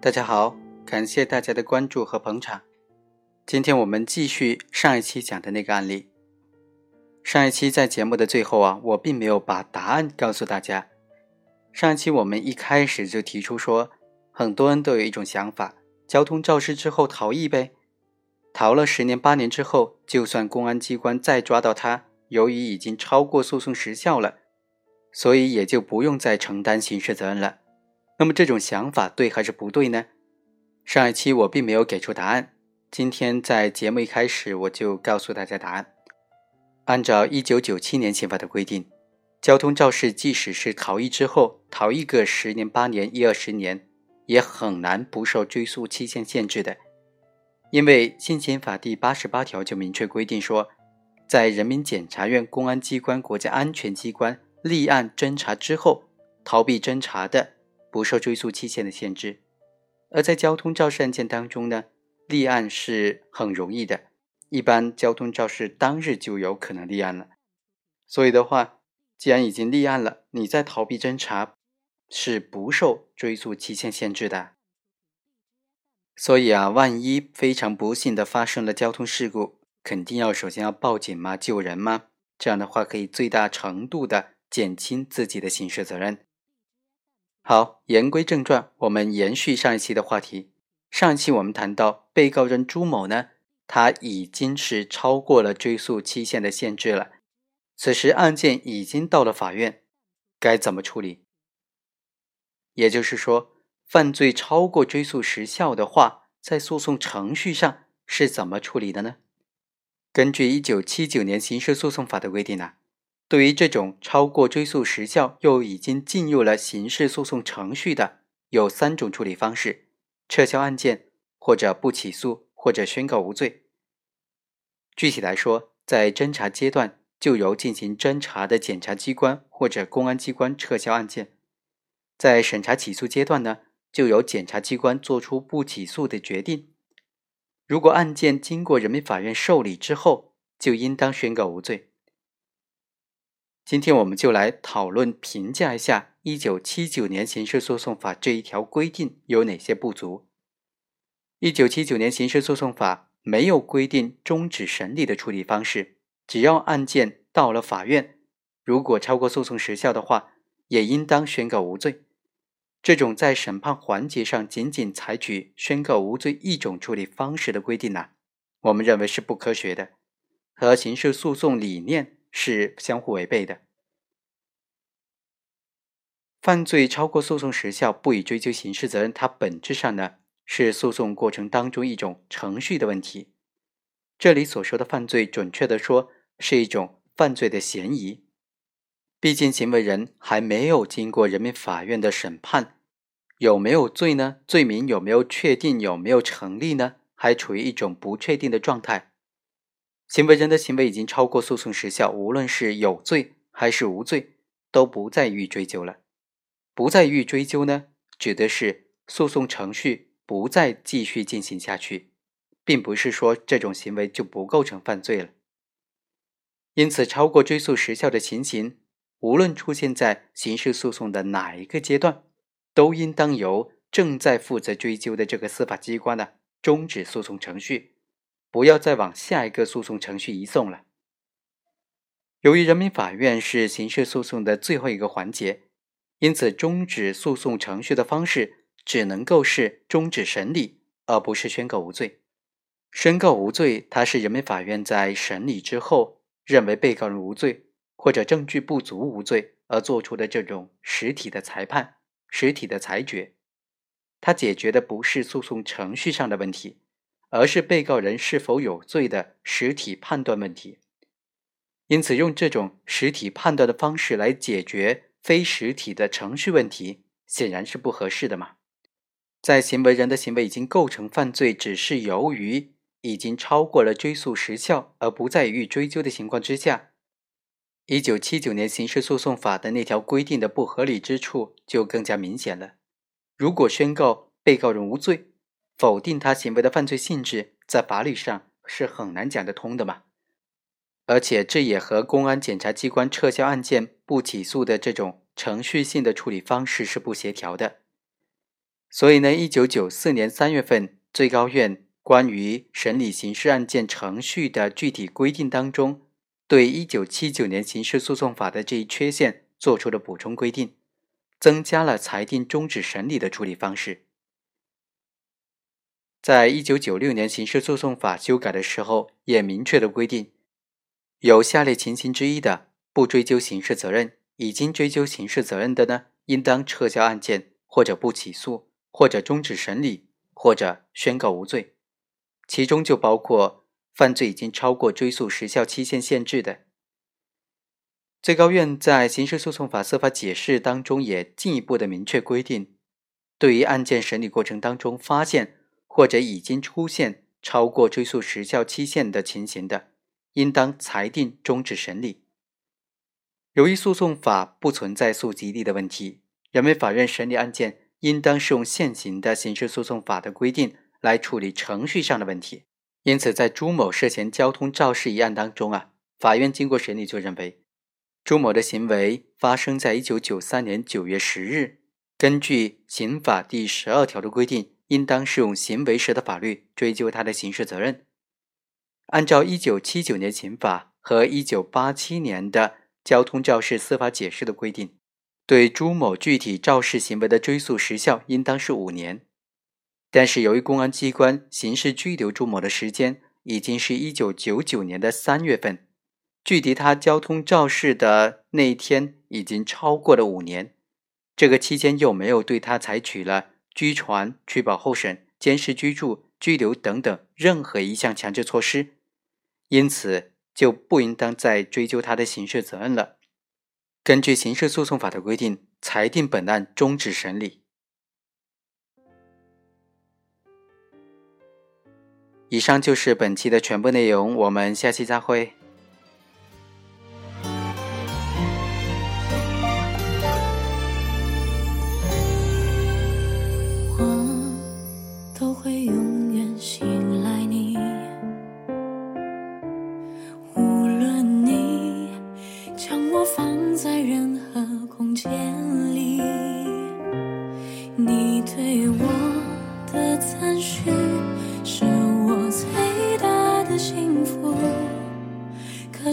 大家好，感谢大家的关注和捧场。今天我们继续上一期讲的那个案例。上一期在节目的最后啊，我并没有把答案告诉大家。上一期我们一开始就提出说，很多人都有一种想法：交通肇事之后逃逸呗，逃了十年八年之后，就算公安机关再抓到他，由于已经超过诉讼时效了，所以也就不用再承担刑事责任了。那么这种想法对还是不对呢？上一期我并没有给出答案，今天在节目一开始我就告诉大家答案。按照一九九七年刑法的规定。交通肇事，即使是逃逸之后，逃逸个十年、八年、一二十年，也很难不受追诉期限限制的。因为新刑法第八十八条就明确规定说，在人民检察院、公安机关、国家安全机关立案侦查之后，逃避侦查的，不受追诉期限的限制。而在交通肇事案件当中呢，立案是很容易的，一般交通肇事当日就有可能立案了。所以的话。既然已经立案了，你再逃避侦查是不受追诉期限限制的。所以啊，万一非常不幸的发生了交通事故，肯定要首先要报警吗？救人吗？这样的话可以最大程度的减轻自己的刑事责任。好，言归正传，我们延续上一期的话题。上一期我们谈到，被告人朱某呢，他已经是超过了追诉期限的限制了。此时案件已经到了法院，该怎么处理？也就是说，犯罪超过追诉时效的话，在诉讼程序上是怎么处理的呢？根据一九七九年刑事诉讼法的规定呢，对于这种超过追诉时效又已经进入了刑事诉讼程序的，有三种处理方式：撤销案件，或者不起诉，或者宣告无罪。具体来说，在侦查阶段。就由进行侦查的检察机关或者公安机关撤销案件，在审查起诉阶段呢，就由检察机关作出不起诉的决定。如果案件经过人民法院受理之后，就应当宣告无罪。今天我们就来讨论评价一下一九七九年刑事诉讼法这一条规定有哪些不足。一九七九年刑事诉讼法没有规定终止审理的处理方式。只要案件到了法院，如果超过诉讼时效的话，也应当宣告无罪。这种在审判环节上仅仅采取宣告无罪一种处理方式的规定呢，我们认为是不科学的，和刑事诉讼理念是相互违背的。犯罪超过诉讼时效不予追究刑事责任，它本质上呢是诉讼过程当中一种程序的问题。这里所说的犯罪，准确的说。是一种犯罪的嫌疑，毕竟行为人还没有经过人民法院的审判，有没有罪呢？罪名有没有确定？有没有成立呢？还处于一种不确定的状态。行为人的行为已经超过诉讼时效，无论是有罪还是无罪，都不再予追究了。不再予追究呢，指的是诉讼程序不再继续进行下去，并不是说这种行为就不构成犯罪了。因此，超过追诉时效的情形，无论出现在刑事诉讼的哪一个阶段，都应当由正在负责追究的这个司法机关呢终止诉讼程序，不要再往下一个诉讼程序移送了。由于人民法院是刑事诉讼的最后一个环节，因此终止诉讼程序的方式只能够是终止审理，而不是宣告无罪。宣告无罪，它是人民法院在审理之后。认为被告人无罪或者证据不足无罪而做出的这种实体的裁判、实体的裁决，它解决的不是诉讼程序上的问题，而是被告人是否有罪的实体判断问题。因此，用这种实体判断的方式来解决非实体的程序问题，显然是不合适的嘛。在行为人的行为已经构成犯罪，只是由于。已经超过了追诉时效而不再予追究的情况之下，一九七九年刑事诉讼法的那条规定的不合理之处就更加明显了。如果宣告被告人无罪，否定他行为的犯罪性质，在法律上是很难讲得通的嘛。而且这也和公安检察机关撤销案件不起诉的这种程序性的处理方式是不协调的。所以呢，一九九四年三月份，最高院关于审理刑事案件程序的具体规定当中，对一九七九年刑事诉讼法的这一缺陷做出了补充规定，增加了裁定终止审理的处理方式。在一九九六年刑事诉讼法修改的时候，也明确的规定，有下列情形之一的，不追究刑事责任；已经追究刑事责任的呢，应当撤销案件，或者不起诉，或者终止审理，或者宣告无罪。其中就包括犯罪已经超过追诉时效期限限制的。最高院在刑事诉讼法司法解释当中也进一步的明确规定，对于案件审理过程当中发现。或者已经出现超过追诉时效期限的情形的，应当裁定终止审理。由于诉讼法不存在诉及力的问题，人民法院审理案件应当适用现行的刑事诉讼法的规定来处理程序上的问题。因此，在朱某涉嫌交通肇事一案当中啊，法院经过审理就认为，朱某的行为发生在一九九三年九月十日，根据刑法第十二条的规定。应当适用行为时的法律追究他的刑事责任。按照一九七九年刑法和一九八七年的交通肇事司法解释的规定，对朱某具体肇事行为的追诉时效应当是五年。但是由于公安机关刑事拘留朱某的时间已经是一九九九年的三月份，距离他交通肇事的那一天已经超过了五年，这个期间又没有对他采取了。拘传、取保候审、监视居住、拘留等等任何一项强制措施，因此就不应当再追究他的刑事责任了。根据刑事诉讼法的规定，裁定本案终止审理。以上就是本期的全部内容，我们下期再会。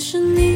是你